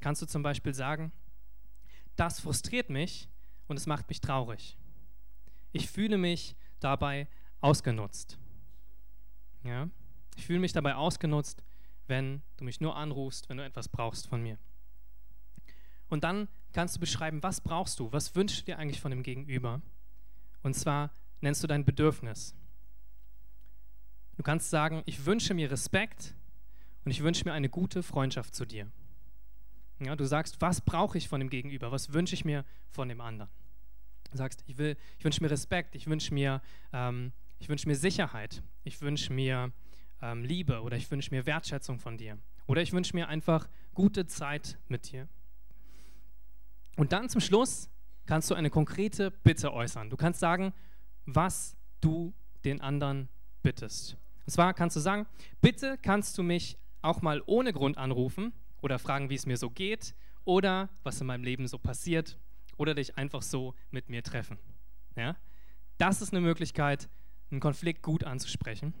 Kannst du zum Beispiel sagen, das frustriert mich und es macht mich traurig. Ich fühle mich dabei ausgenutzt. Ja? Ich fühle mich dabei ausgenutzt, wenn du mich nur anrufst, wenn du etwas brauchst von mir. Und dann kannst du beschreiben, was brauchst du, was wünschst du dir eigentlich von dem Gegenüber? Und zwar nennst du dein Bedürfnis. Du kannst sagen, ich wünsche mir Respekt und ich wünsche mir eine gute Freundschaft zu dir. Ja, du sagst, was brauche ich von dem Gegenüber, was wünsche ich mir von dem anderen. Du sagst, ich, ich wünsche mir Respekt, ich wünsche mir, ähm, ich wünsche mir Sicherheit, ich wünsche mir ähm, Liebe oder ich wünsche mir Wertschätzung von dir. Oder ich wünsche mir einfach gute Zeit mit dir. Und dann zum Schluss kannst du eine konkrete Bitte äußern. Du kannst sagen, was du den anderen bittest. Und zwar kannst du sagen, bitte kannst du mich auch mal ohne Grund anrufen oder fragen, wie es mir so geht oder was in meinem Leben so passiert oder dich einfach so mit mir treffen. Ja? Das ist eine Möglichkeit, einen Konflikt gut anzusprechen,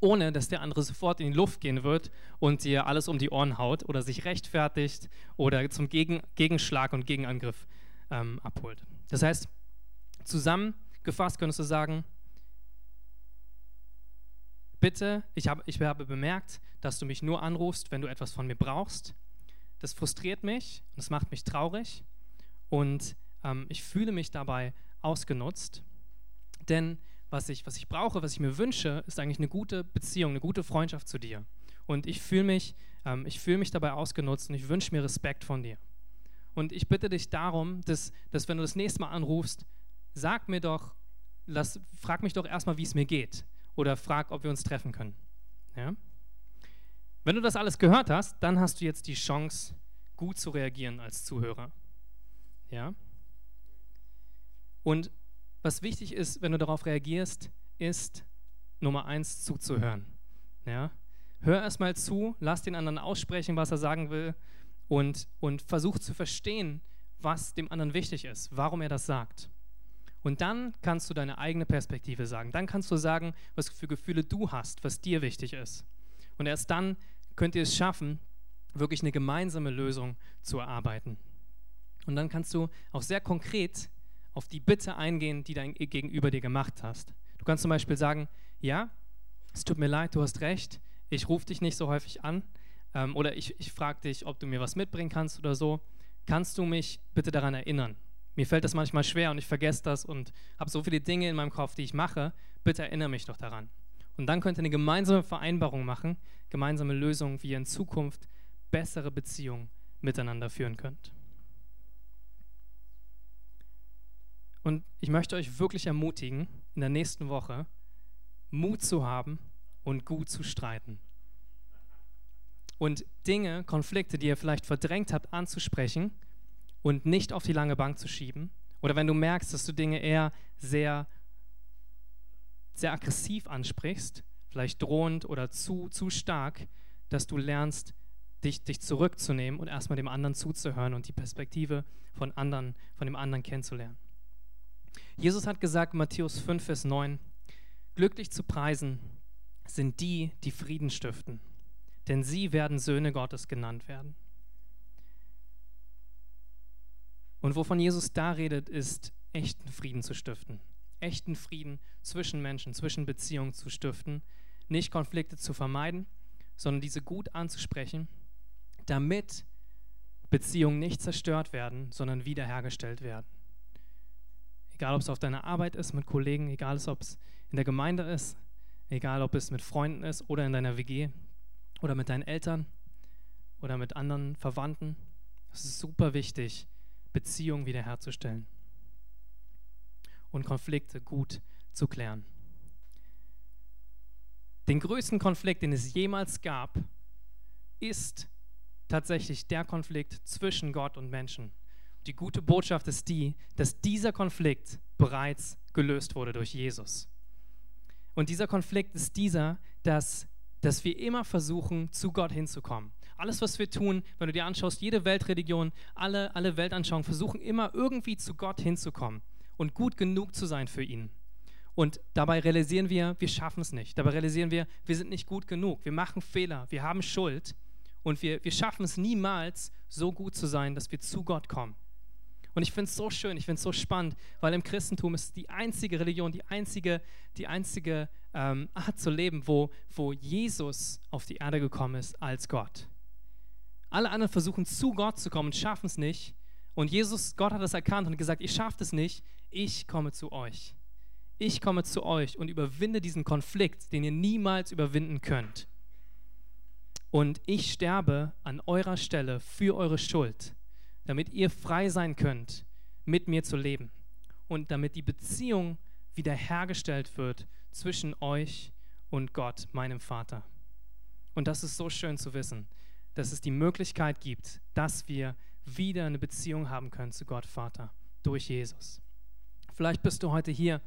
ohne dass der andere sofort in die Luft gehen wird und dir alles um die Ohren haut oder sich rechtfertigt oder zum Gegen Gegenschlag und Gegenangriff ähm, abholt. Das heißt, zusammengefasst könntest du sagen, bitte, ich habe, ich habe bemerkt, dass du mich nur anrufst, wenn du etwas von mir brauchst. Das frustriert mich und das macht mich traurig und ähm, ich fühle mich dabei ausgenutzt. Denn was ich, was ich brauche, was ich mir wünsche, ist eigentlich eine gute Beziehung, eine gute Freundschaft zu dir. Und ich fühle mich, ähm, fühl mich dabei ausgenutzt und ich wünsche mir Respekt von dir. Und ich bitte dich darum, dass, dass wenn du das nächste Mal anrufst, sag mir doch, lass, frag mich doch erstmal, wie es mir geht oder frag, ob wir uns treffen können. Ja? Wenn du das alles gehört hast, dann hast du jetzt die Chance, gut zu reagieren als Zuhörer. Ja? Und was wichtig ist, wenn du darauf reagierst, ist Nummer eins zuzuhören. Ja? Hör erstmal zu, lass den anderen aussprechen, was er sagen will und, und versuch zu verstehen, was dem anderen wichtig ist, warum er das sagt. Und dann kannst du deine eigene Perspektive sagen. Dann kannst du sagen, was für Gefühle du hast, was dir wichtig ist. Und erst dann könnt ihr es schaffen, wirklich eine gemeinsame Lösung zu erarbeiten. Und dann kannst du auch sehr konkret auf die Bitte eingehen, die dein Gegenüber dir gemacht hast. Du kannst zum Beispiel sagen, ja, es tut mir leid, du hast recht, ich rufe dich nicht so häufig an ähm, oder ich, ich frage dich, ob du mir was mitbringen kannst oder so. Kannst du mich bitte daran erinnern? Mir fällt das manchmal schwer und ich vergesse das und habe so viele Dinge in meinem Kopf, die ich mache. Bitte erinnere mich doch daran. Und dann könnt ihr eine gemeinsame Vereinbarung machen, gemeinsame Lösungen, wie ihr in Zukunft bessere Beziehungen miteinander führen könnt. Und ich möchte euch wirklich ermutigen, in der nächsten Woche Mut zu haben und gut zu streiten. Und Dinge, Konflikte, die ihr vielleicht verdrängt habt, anzusprechen und nicht auf die lange Bank zu schieben. Oder wenn du merkst, dass du Dinge eher sehr, sehr aggressiv ansprichst, vielleicht drohend oder zu, zu stark, dass du lernst, dich, dich zurückzunehmen und erstmal dem anderen zuzuhören und die Perspektive von, anderen, von dem anderen kennenzulernen. Jesus hat gesagt, Matthäus 5, Vers 9, glücklich zu preisen sind die, die Frieden stiften, denn sie werden Söhne Gottes genannt werden. Und wovon Jesus da redet, ist echten Frieden zu stiften. Echten Frieden zwischen Menschen, zwischen Beziehungen zu stiften. Nicht Konflikte zu vermeiden, sondern diese gut anzusprechen, damit Beziehungen nicht zerstört werden, sondern wiederhergestellt werden. Egal, ob es auf deiner Arbeit ist, mit Kollegen, egal, ob es in der Gemeinde ist, egal, ob es mit Freunden ist oder in deiner WG oder mit deinen Eltern oder mit anderen Verwandten. Es ist super wichtig, Beziehung wiederherzustellen. und Konflikte gut zu klären. Den größten Konflikt, den es jemals gab, ist tatsächlich der Konflikt zwischen Gott und Menschen. Die gute Botschaft ist die, dass dieser Konflikt bereits gelöst wurde durch Jesus. Und dieser Konflikt ist dieser, dass, dass wir immer versuchen, zu Gott hinzukommen. Alles, was wir tun, wenn du dir anschaust, jede Weltreligion, alle, alle Weltanschauungen versuchen immer irgendwie zu Gott hinzukommen und gut genug zu sein für ihn. Und dabei realisieren wir, wir schaffen es nicht. Dabei realisieren wir, wir sind nicht gut genug. Wir machen Fehler, wir haben Schuld und wir, wir schaffen es niemals, so gut zu sein, dass wir zu Gott kommen. Und ich finde es so schön, ich finde es so spannend, weil im Christentum ist die einzige Religion, die einzige, die einzige ähm, Art zu leben, wo, wo Jesus auf die Erde gekommen ist als Gott. Alle anderen versuchen zu Gott zu kommen schaffen es nicht. Und Jesus, Gott hat das erkannt und gesagt, ihr schafft es nicht, ich komme zu euch. Ich komme zu euch und überwinde diesen Konflikt, den ihr niemals überwinden könnt. Und ich sterbe an eurer Stelle für eure Schuld damit ihr frei sein könnt, mit mir zu leben und damit die Beziehung wiederhergestellt wird zwischen euch und Gott, meinem Vater. Und das ist so schön zu wissen, dass es die Möglichkeit gibt, dass wir wieder eine Beziehung haben können zu Gott, Vater, durch Jesus. Vielleicht bist du heute hier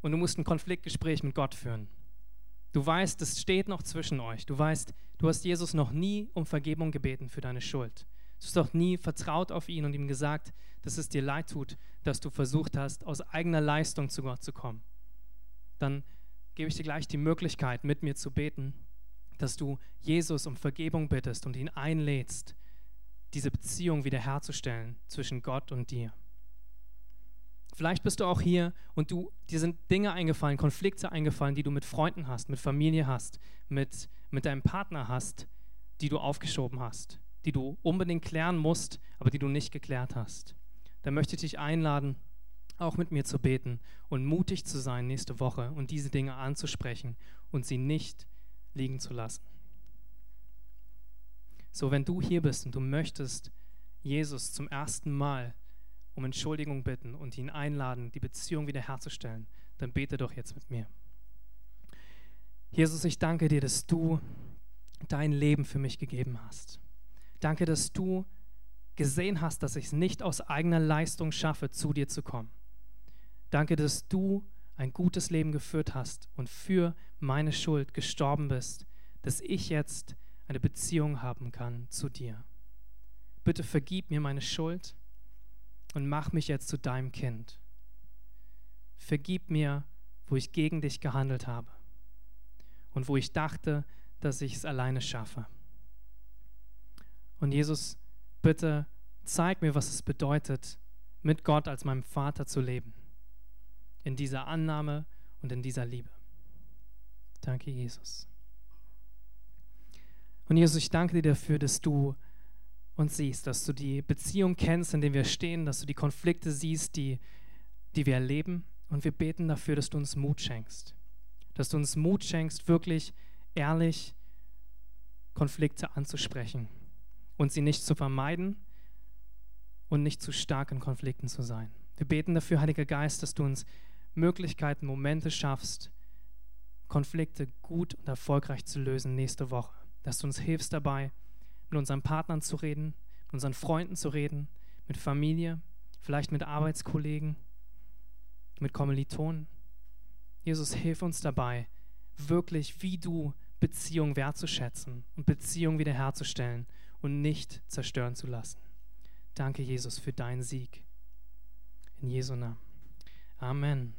und du musst ein Konfliktgespräch mit Gott führen. Du weißt, es steht noch zwischen euch. Du weißt, du hast Jesus noch nie um Vergebung gebeten für deine Schuld. Du hast doch nie vertraut auf ihn und ihm gesagt, dass es dir leid tut, dass du versucht hast, aus eigener Leistung zu Gott zu kommen. Dann gebe ich dir gleich die Möglichkeit, mit mir zu beten, dass du Jesus um Vergebung bittest und ihn einlädst, diese Beziehung wiederherzustellen zwischen Gott und dir. Vielleicht bist du auch hier und du, dir sind Dinge eingefallen, Konflikte eingefallen, die du mit Freunden hast, mit Familie hast, mit, mit deinem Partner hast, die du aufgeschoben hast die du unbedingt klären musst, aber die du nicht geklärt hast. Dann möchte ich dich einladen, auch mit mir zu beten und mutig zu sein nächste Woche und diese Dinge anzusprechen und sie nicht liegen zu lassen. So, wenn du hier bist und du möchtest Jesus zum ersten Mal um Entschuldigung bitten und ihn einladen, die Beziehung wiederherzustellen, dann bete doch jetzt mit mir. Jesus, ich danke dir, dass du dein Leben für mich gegeben hast. Danke, dass du gesehen hast, dass ich es nicht aus eigener Leistung schaffe, zu dir zu kommen. Danke, dass du ein gutes Leben geführt hast und für meine Schuld gestorben bist, dass ich jetzt eine Beziehung haben kann zu dir. Bitte vergib mir meine Schuld und mach mich jetzt zu deinem Kind. Vergib mir, wo ich gegen dich gehandelt habe und wo ich dachte, dass ich es alleine schaffe. Und Jesus, bitte zeig mir, was es bedeutet, mit Gott als meinem Vater zu leben. In dieser Annahme und in dieser Liebe. Danke, Jesus. Und Jesus, ich danke dir dafür, dass du uns siehst, dass du die Beziehung kennst, in der wir stehen, dass du die Konflikte siehst, die, die wir erleben. Und wir beten dafür, dass du uns Mut schenkst. Dass du uns Mut schenkst, wirklich ehrlich Konflikte anzusprechen und sie nicht zu vermeiden und nicht zu stark in Konflikten zu sein. Wir beten dafür, Heiliger Geist, dass du uns Möglichkeiten, Momente schaffst, Konflikte gut und erfolgreich zu lösen nächste Woche. Dass du uns hilfst dabei, mit unseren Partnern zu reden, mit unseren Freunden zu reden, mit Familie, vielleicht mit Arbeitskollegen, mit Kommilitonen. Jesus, hilf uns dabei, wirklich wie du Beziehung wertzuschätzen und Beziehung wiederherzustellen und nicht zerstören zu lassen. Danke, Jesus, für deinen Sieg. In Jesu Namen. Amen.